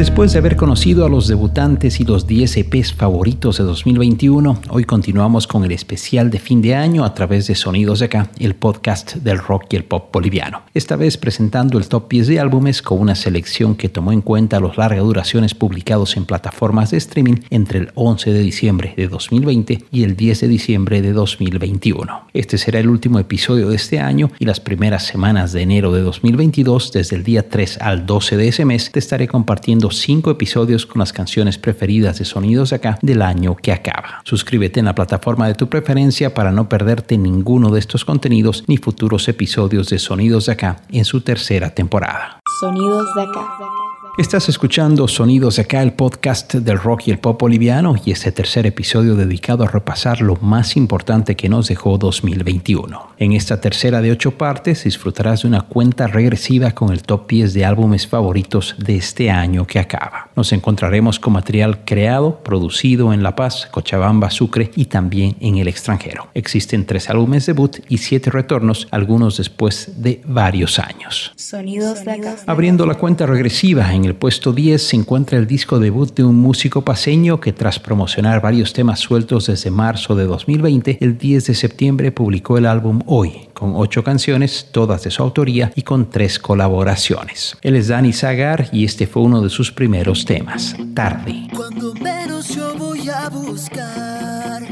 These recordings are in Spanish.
Después de haber conocido a los debutantes y los 10 EPs favoritos de 2021, hoy continuamos con el especial de fin de año a través de Sonidos de Acá, el podcast del rock y el pop boliviano. Esta vez presentando el top 10 de álbumes con una selección que tomó en cuenta los largas duraciones publicados en plataformas de streaming entre el 11 de diciembre de 2020 y el 10 de diciembre de 2021. Este será el último episodio de este año y las primeras semanas de enero de 2022, desde el día 3 al 12 de ese mes, te estaré compartiendo cinco episodios con las canciones preferidas de Sonidos de Acá del año que acaba. Suscríbete en la plataforma de tu preferencia para no perderte ninguno de estos contenidos ni futuros episodios de Sonidos de Acá en su tercera temporada. Sonidos de Acá. Estás escuchando Sonidos de acá, el podcast del rock y el pop boliviano y este tercer episodio dedicado a repasar lo más importante que nos dejó 2021. En esta tercera de ocho partes disfrutarás de una cuenta regresiva con el top 10 de álbumes favoritos de este año que acaba. Nos encontraremos con material creado, producido en La Paz, Cochabamba, Sucre y también en el extranjero. Existen tres álbumes debut y siete retornos, algunos después de varios años. Sonidos de acá. Abriendo la cuenta regresiva en el puesto 10 se encuentra el disco debut de un músico paseño que tras promocionar varios temas sueltos desde marzo de 2020, el 10 de septiembre publicó el álbum Hoy, con ocho canciones, todas de su autoría y con tres colaboraciones. Él es Dani Zagar y este fue uno de sus primeros temas, Tarde. Cuando menos yo voy a buscar,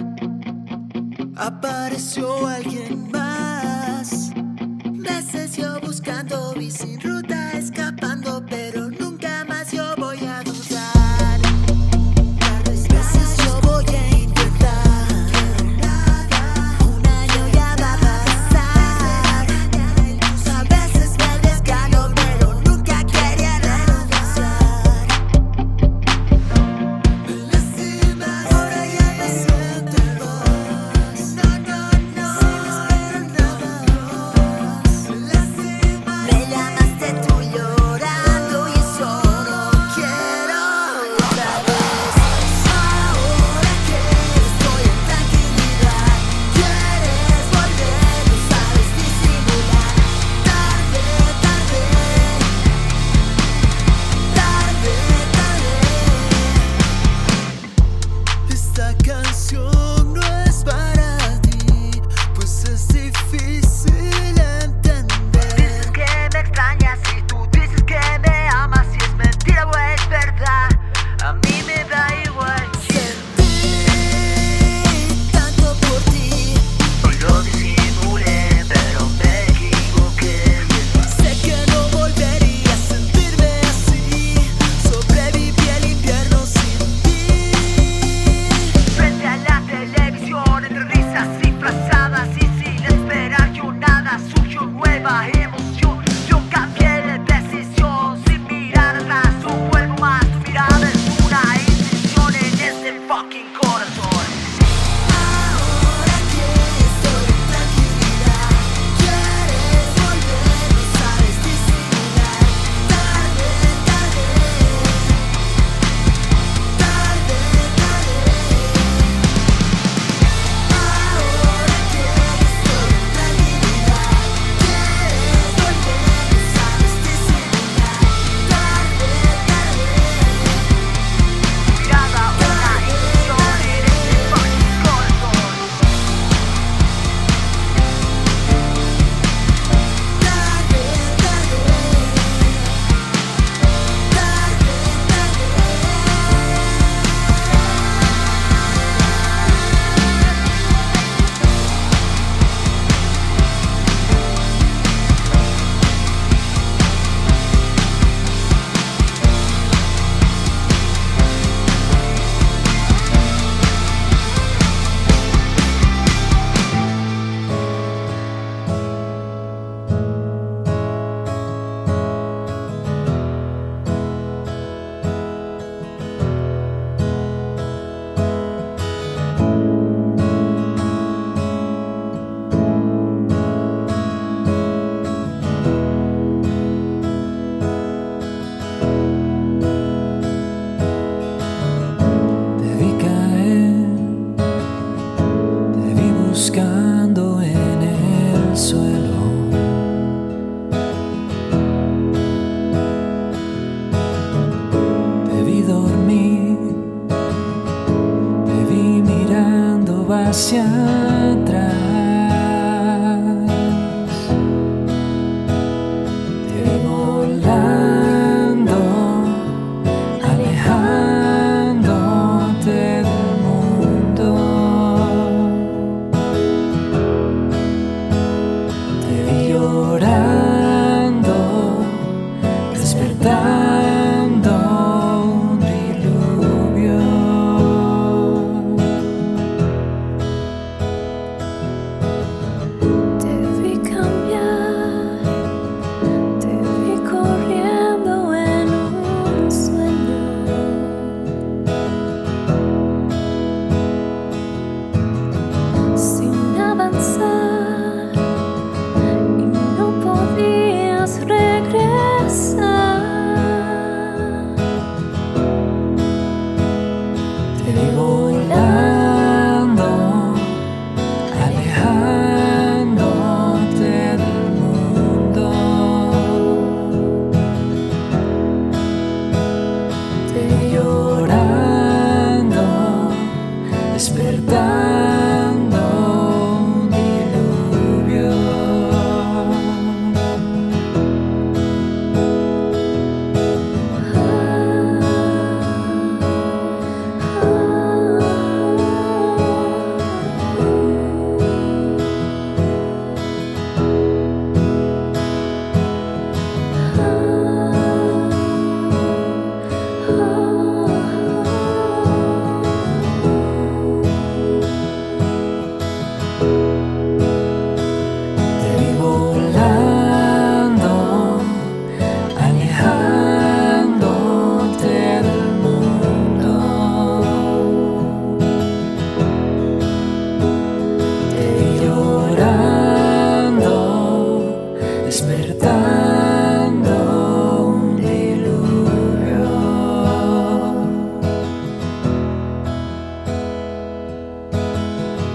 apareció alguien más. Meses yo buscando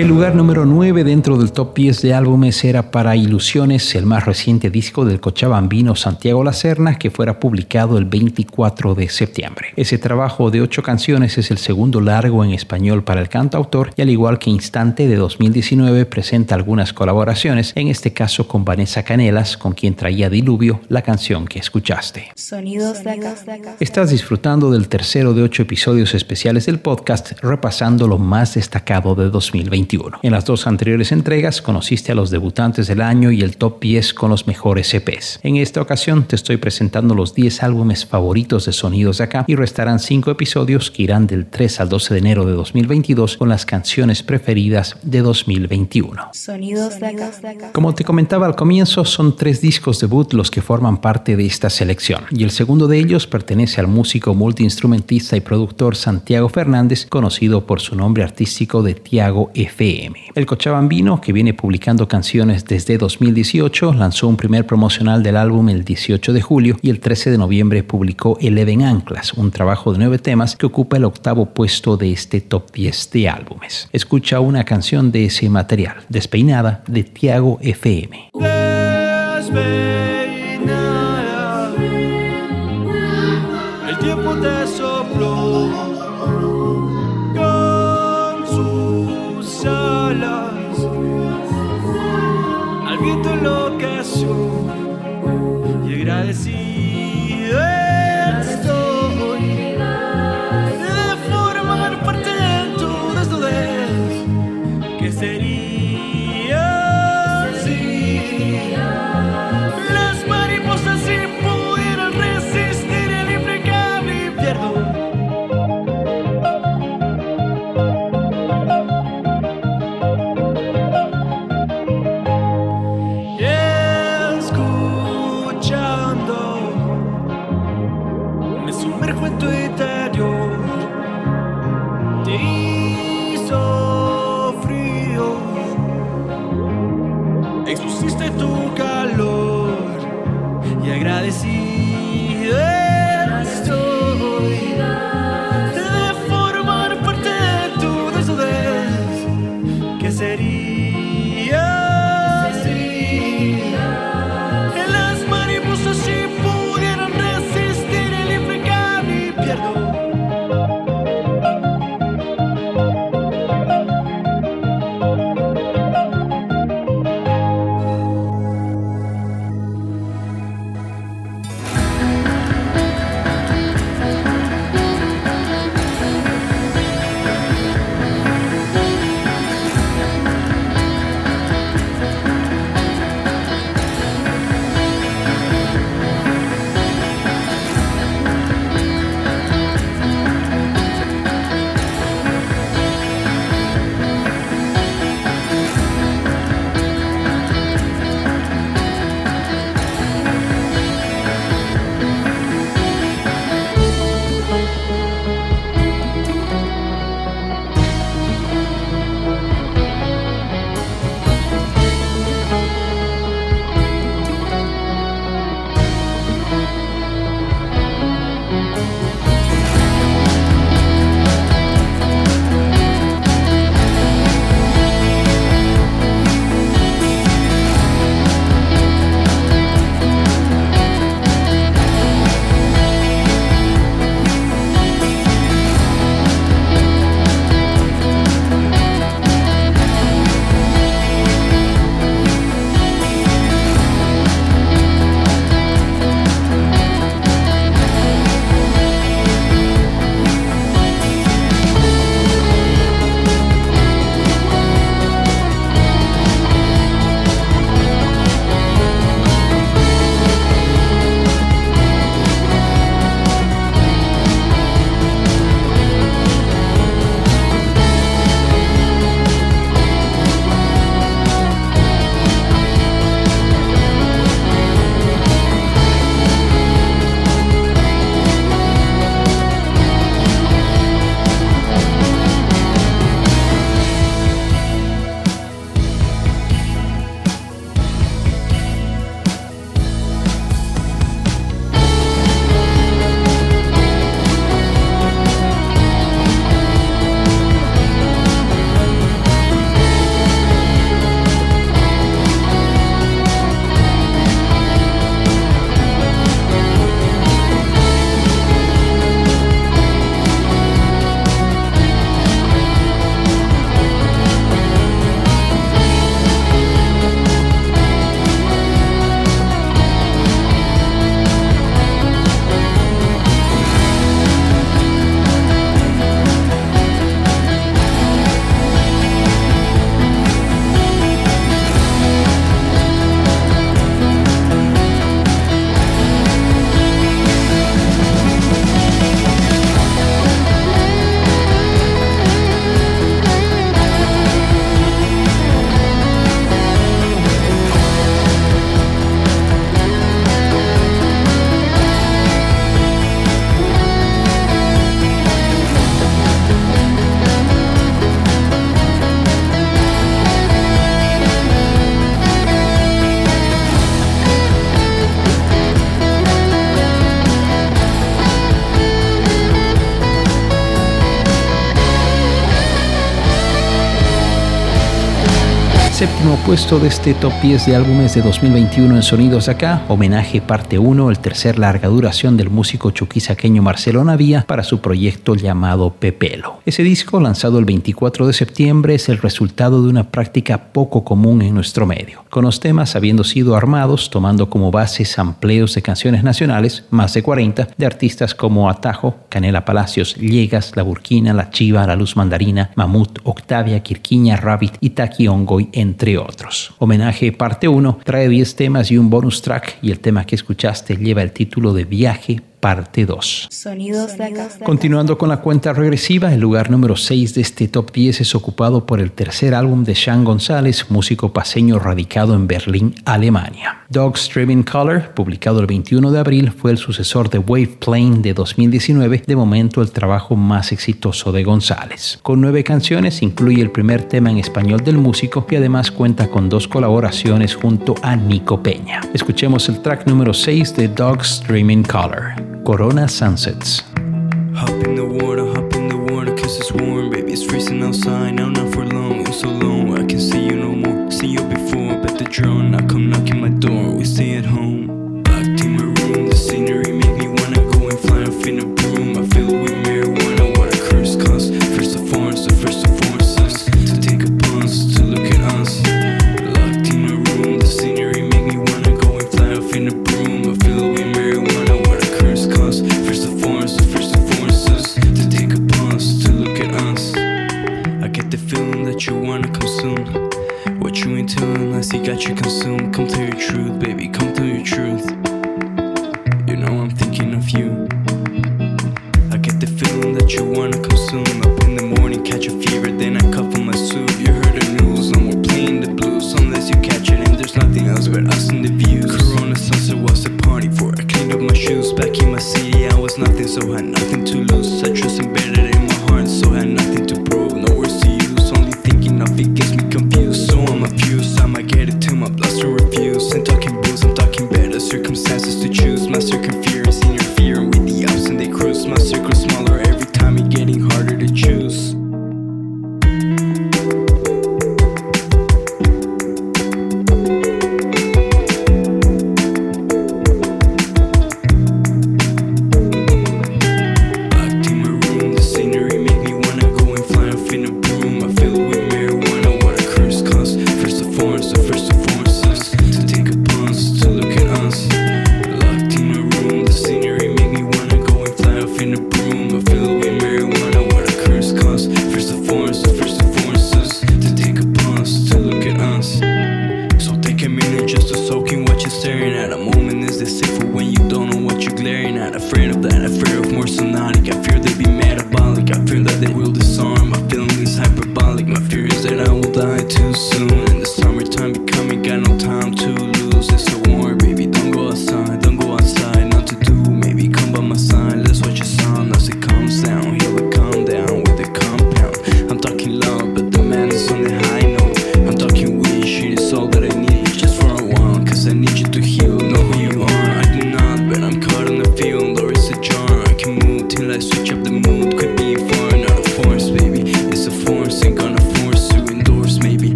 El lugar número 9 dentro del top 10 de álbumes era para Ilusiones, el más reciente disco del cochabambino Santiago Lacerna, que fuera publicado el 24 de septiembre. Ese trabajo de ocho canciones es el segundo largo en español para el cantautor y al igual que Instante de 2019 presenta algunas colaboraciones, en este caso con Vanessa Canelas, con quien traía Diluvio la canción que escuchaste. Sonidos de acá. Estás disfrutando del tercero de ocho episodios especiales del podcast, repasando lo más destacado de 2021. En las dos anteriores entregas conociste a los debutantes del año y el top 10 con los mejores EPs. En esta ocasión te estoy presentando los 10 álbumes favoritos de Sonidos de Acá y restarán 5 episodios que irán del 3 al 12 de enero de 2022 con las canciones preferidas de 2021. Sonidos de acá. Como te comentaba al comienzo, son tres discos debut los que forman parte de esta selección, y el segundo de ellos pertenece al músico multiinstrumentista y productor Santiago Fernández, conocido por su nombre artístico de Tiago El cochabambino, que viene publicando canciones desde 2018, lanzó un primer promocional del álbum el 18 de julio y el 13 de noviembre publicó Eleven Anclas, un trabajo de nueve temas que ocupa el octavo puesto de este top 10 de álbumes. Escucha una canción de ese material, Despeinada, de Tiago FM. séptimo puesto de este top 10 de álbumes de 2021 en Sonidos de Acá, homenaje parte 1, el tercer larga duración del músico chuquisaqueño Marcelo Navía para su proyecto llamado Pepelo. Ese disco, lanzado el 24 de septiembre, es el resultado de una práctica poco común en nuestro medio, con los temas habiendo sido armados tomando como base sampleos de canciones nacionales, más de 40, de artistas como Atajo, Canela Palacios, Llegas, La Burkina, La Chiva, La Luz Mandarina, Mamut, Octavia, Quirquiña, Rabbit, Itaki Ongoy, en entre otros. Homenaje parte 1 trae 10 temas y un bonus track y el tema que escuchaste lleva el título de Viaje parte 2. Sonidos de acá. Continuando con la cuenta regresiva, el lugar número 6 de este top 10 es ocupado por el tercer álbum de Sean González, músico paseño radicado en Berlín, Alemania. Dog Streaming Color, publicado el 21 de abril, fue el sucesor de Wave Plane de 2019, de momento el trabajo más exitoso de González. Con nueve canciones, incluye el primer tema en español del músico y además cuenta con dos colaboraciones junto a Nico Peña. Escuchemos el track número 6 de Dog Streaming Color. Corona Sunsets. Hop in the water, hop in the water, cause it's warm, baby, it's freezing outside. Now, not for long, so long, I can see you no more. See you before, but the drone, I come.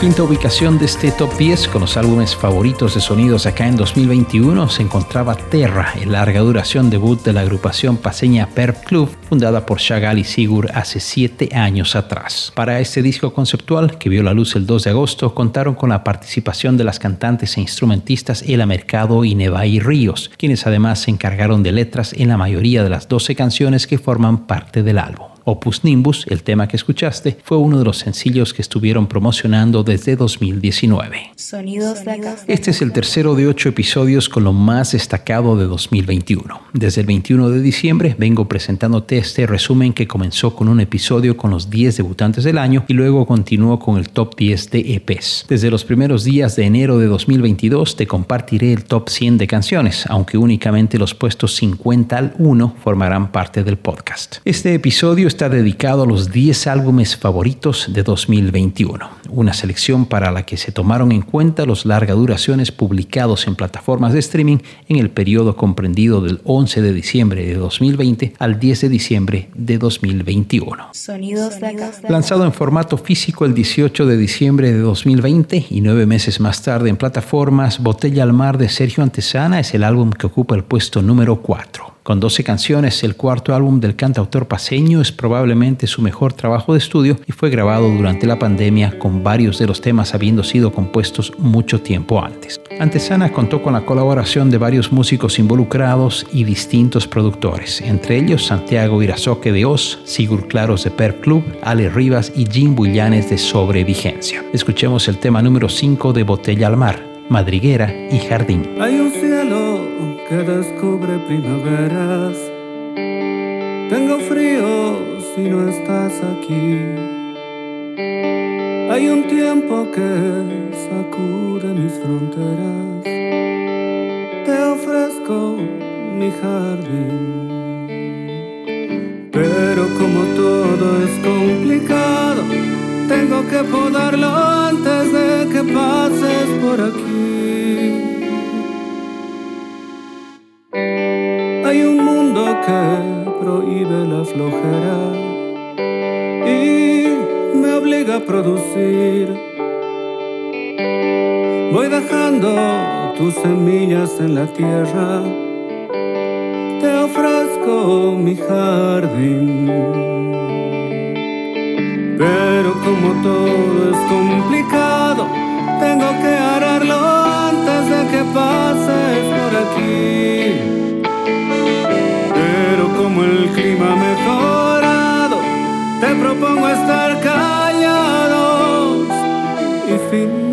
Quinta ubicación de este top 10 con los álbumes favoritos de sonidos acá en 2021 se encontraba Terra, el larga duración debut de la agrupación paseña Perp Club, fundada por Chagall y Sigur hace siete años atrás. Para este disco conceptual, que vio la luz el 2 de agosto, contaron con la participación de las cantantes e instrumentistas Ela Mercado y Nevai Ríos, quienes además se encargaron de letras en la mayoría de las 12 canciones que forman parte del álbum. Opus Nimbus, el tema que escuchaste, fue uno de los sencillos que estuvieron promocionando desde 2019. Sonidos de acá. Este es el tercero de ocho episodios con lo más destacado de 2021. Desde el 21 de diciembre vengo presentándote este resumen que comenzó con un episodio con los 10 debutantes del año y luego continuó con el top 10 de EPs. Desde los primeros días de enero de 2022 te compartiré el top 100 de canciones, aunque únicamente los puestos 50 al 1 formarán parte del podcast. Este episodio está dedicado a los 10 álbumes favoritos de 2021, una selección para la que se tomaron en cuenta los larga duraciones publicados en plataformas de streaming en el periodo comprendido del 11 de diciembre de 2020 al 10 de diciembre de 2021. Sonidos de acá. Lanzado en formato físico el 18 de diciembre de 2020 y nueve meses más tarde en plataformas, Botella al Mar de Sergio Antesana es el álbum que ocupa el puesto número 4. Con 12 canciones, el cuarto álbum del cantautor paseño es probablemente su mejor trabajo de estudio y fue grabado durante la pandemia con varios de los temas habiendo sido compuestos mucho tiempo antes. Antesana contó con la colaboración de varios músicos involucrados y distintos productores, entre ellos Santiago Irazoque de Oz, Sigur Claros de Per Club, Ale Rivas y Jim Bullanes de Sobrevigencia. Escuchemos el tema número 5 de Botella al Mar, Madriguera y Jardín. Que descubre primaveras. Tengo frío si no estás aquí. Hay un tiempo que sacude mis fronteras. Te ofrezco mi jardín. Pero como todo es complicado, tengo que podarlo antes de que pases por aquí. Hay un mundo que prohíbe la flojera y me obliga a producir. Voy dejando tus semillas en la tierra. Te ofrezco mi jardín. Pero como todo es complicado, tengo que ararlo que pases por aquí. Pero como el clima ha mejorado, te propongo estar callados y fingir.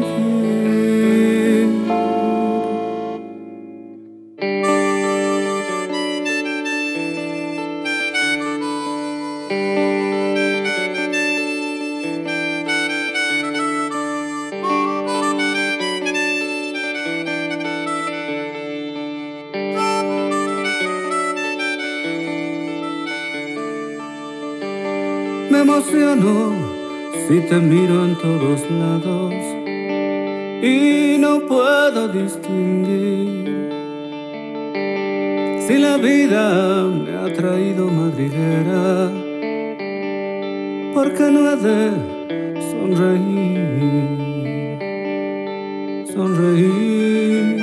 Te miro en todos lados y no puedo distinguir si la vida me ha traído madriguera porque no he de sonreír, sonreír,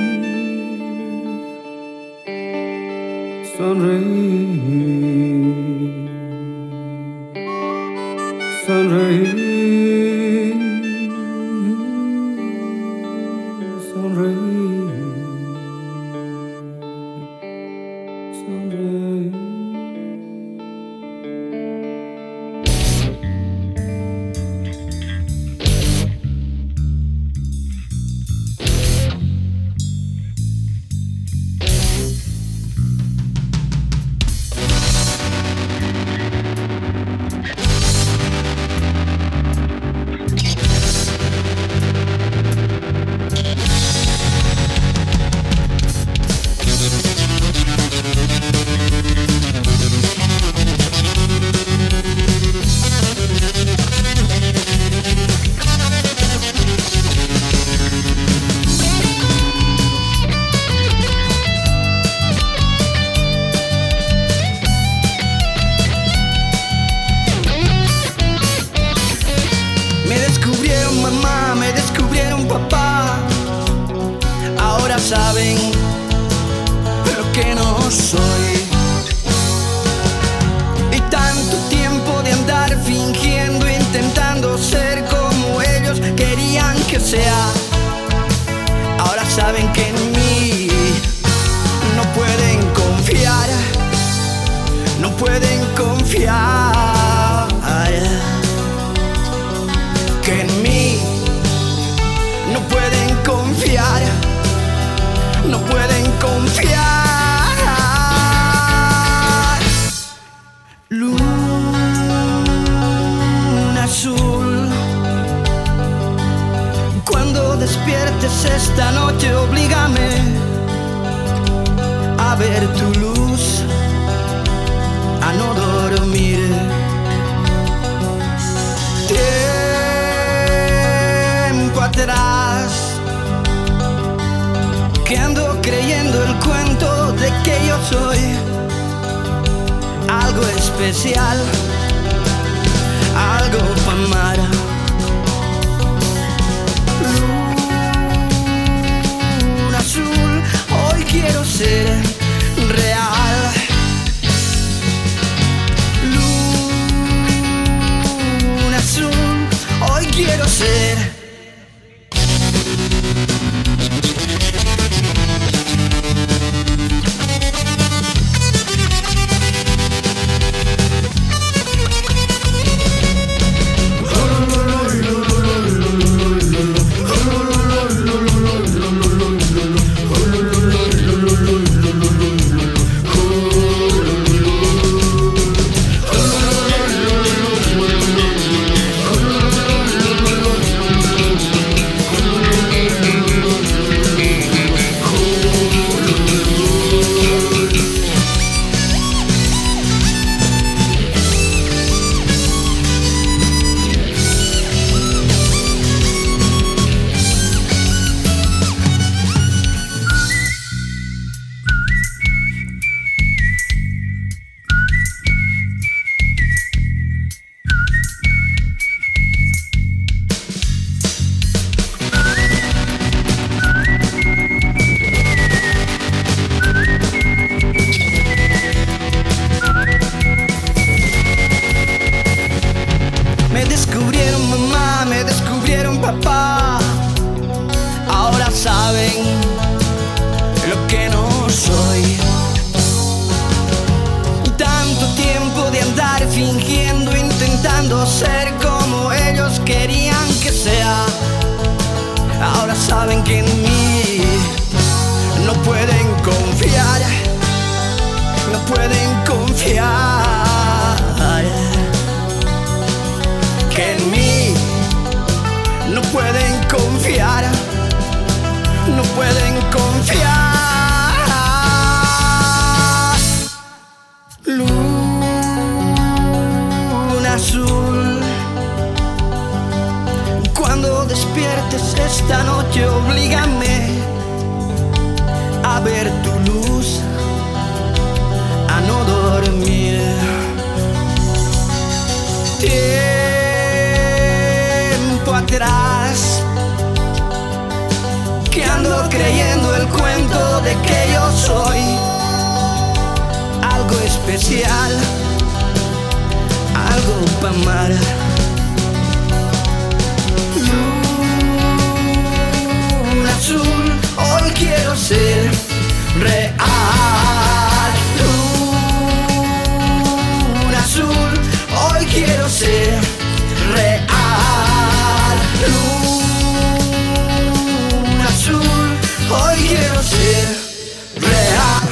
sonreír esta noche, oblígame a ver tu luz, a no dormir. tiempo atrás que ando creyendo el cuento de que yo soy algo especial, algo para. Quiero cuento de que yo soy algo especial, algo para amar. Luna azul, hoy quiero ser real. Luna azul, hoy quiero ser real. Luna azul, hoy quiero.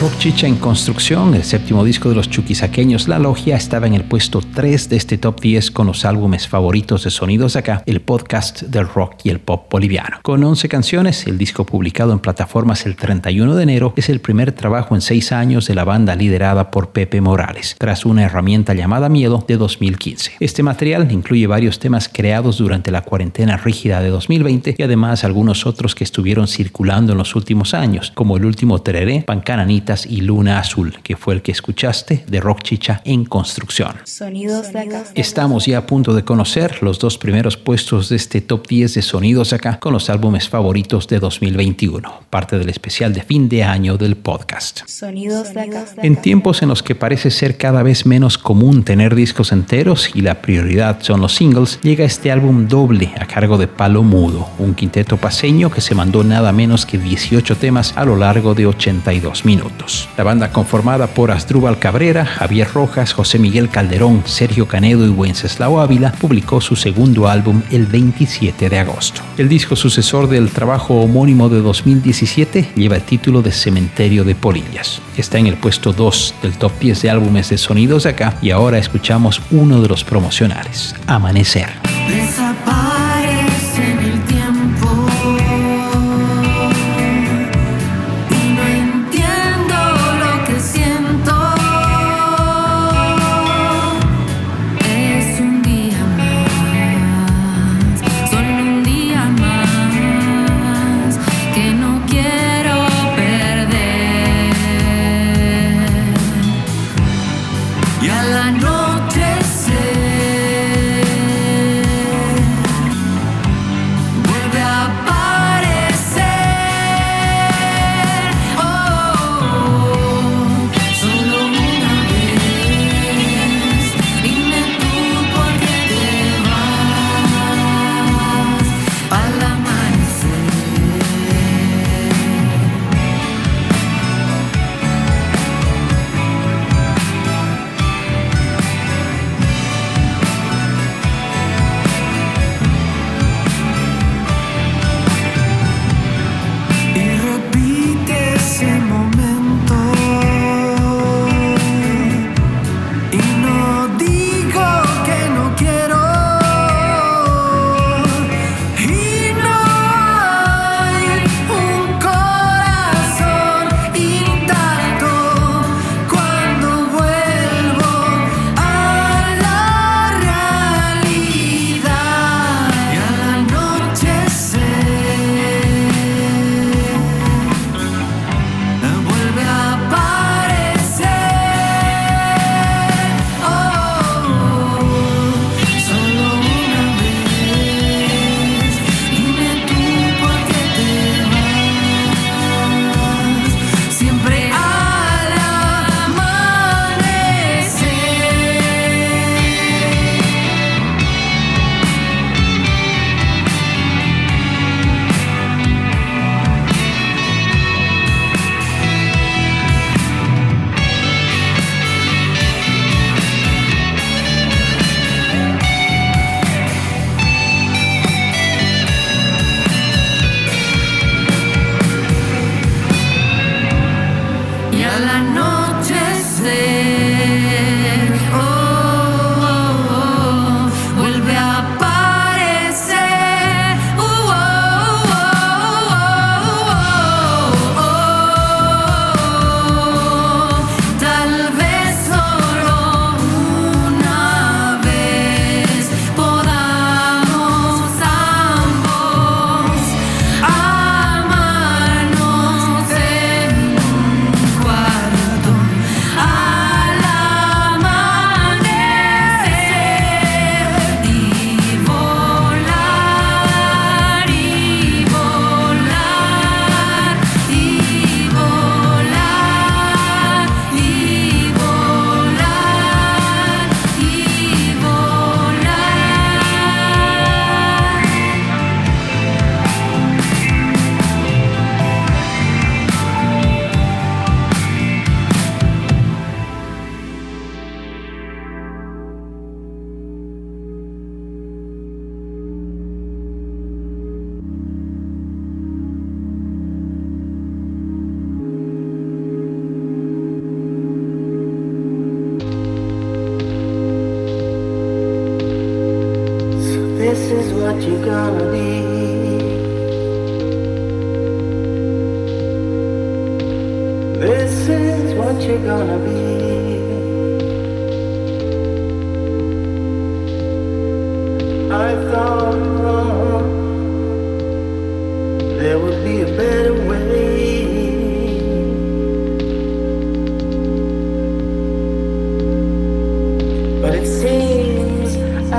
Rock Chicha en Construcción, el séptimo disco de los chuquisaqueños La Logia, estaba en el puesto 3 de este top 10 con los álbumes favoritos de Sonidos Acá, el podcast del rock y el pop boliviano. Con 11 canciones, el disco publicado en plataformas el 31 de enero es el primer trabajo en 6 años de la banda liderada por Pepe Morales, tras una herramienta llamada Miedo de 2015. Este material incluye varios temas creados durante la cuarentena rígida de 2020 y además algunos otros que estuvieron circulando en los últimos años, como el último Tereré, Y Luna Azul, que fue el que escuchaste de Rock Chicha en Construcción. Sonidos de acá. Estamos ya a punto de conocer los dos primeros puestos de este top 10 de sonidos acá con los álbumes favoritos de 2021, parte del especial de fin de año del podcast. Sonidos de acá. En tiempos en los que parece ser cada vez menos común tener discos enteros y la prioridad son los singles, llega este álbum doble a cargo de Palo Mudo, un quinteto paseño que se mandó nada menos que 18 temas a lo largo de 82 minutos. La banda conformada por Asdrúbal Cabrera, Javier Rojas, José Miguel Calderón, Sergio Canedo y Wenceslao Ávila publicó su segundo álbum el 27 de agosto. El disco sucesor del trabajo homónimo de 2017 lleva el título de Cementerio de Polillas. Está en el puesto 2 del top 10 de álbumes de sonidos de acá y ahora escuchamos uno de los promocionales, Amanecer.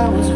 I was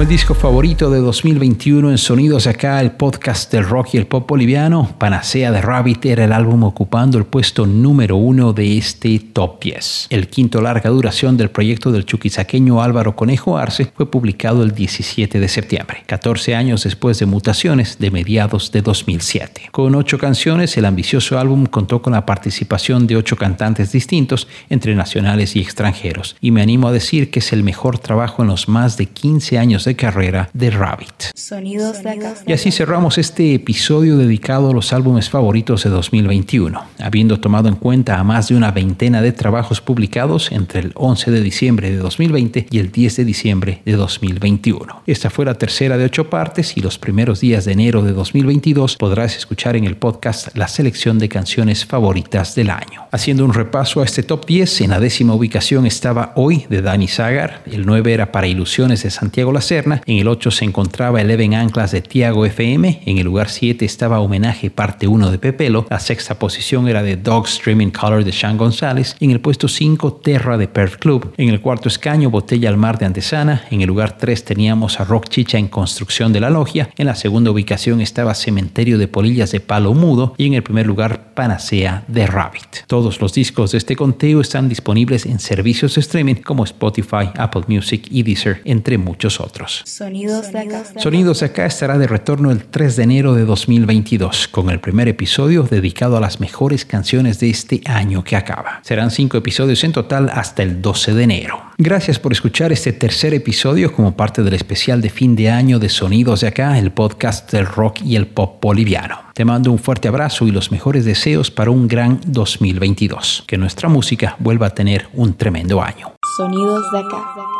El disco favorito de 2021 en Sonidos Acá, el podcast del rock y el pop boliviano, Panacea de Rabbit era el álbum ocupando el puesto número uno de este top 10. El quinto larga duración del proyecto del chuquisaqueño Álvaro Conejo Arce fue publicado el 17 de septiembre, 14 años después de Mutaciones de mediados de 2007. Con ocho canciones, el ambicioso álbum contó con la participación de ocho cantantes distintos, entre nacionales y extranjeros, y me animo a decir que es el mejor trabajo en los más de 15 años de carrera de Rabbit. Sonidos de acá. Y así cerramos este episodio dedicado a los álbumes favoritos de 2021, habiendo tomado en cuenta a más de una veintena de trabajos publicados entre el 11 de diciembre de 2020 y el 10 de diciembre de 2021. Esta fue la tercera de ocho partes y los primeros días de enero de 2022 podrás escuchar en el podcast la selección de canciones favoritas del año. Haciendo un repaso a este top 10, en la décima ubicación estaba Hoy de Dani Zagar, el 9 era Para Ilusiones de Santiago La En el 8 se encontraba Eleven Anclas de Tiago FM, en el lugar 7 estaba Homenaje Parte 1 de Pepelo, la sexta posición era de Dog Streaming Color de Sean González, en el puesto 5 Terra de Perth Club, en el cuarto escaño Botella al Mar de Antesana, en el lugar 3 teníamos a Rock Chicha en Construcción de la Logia, en la segunda ubicación estaba Cementerio de Polillas de Palo Mudo. Y en el primer lugar Panacea de Rabbit. Todos los discos de este conteo están disponibles en servicios de streaming como Spotify, Apple Music y Deezer, entre muchos otros. Sonidos de acá. Sonidos de acá estará de retorno el 3 de enero de 2022 con el primer episodio dedicado a las mejores canciones de este año que acaba. Serán cinco episodios en total hasta el 12 de enero. Gracias por escuchar este tercer episodio como parte del especial de fin de año de Sonidos de acá, el podcast del rock y el pop boliviano. Te mando un fuerte abrazo y los mejores deseos para un gran 2022. Que nuestra música vuelva a tener un tremendo año. Sonidos de acá.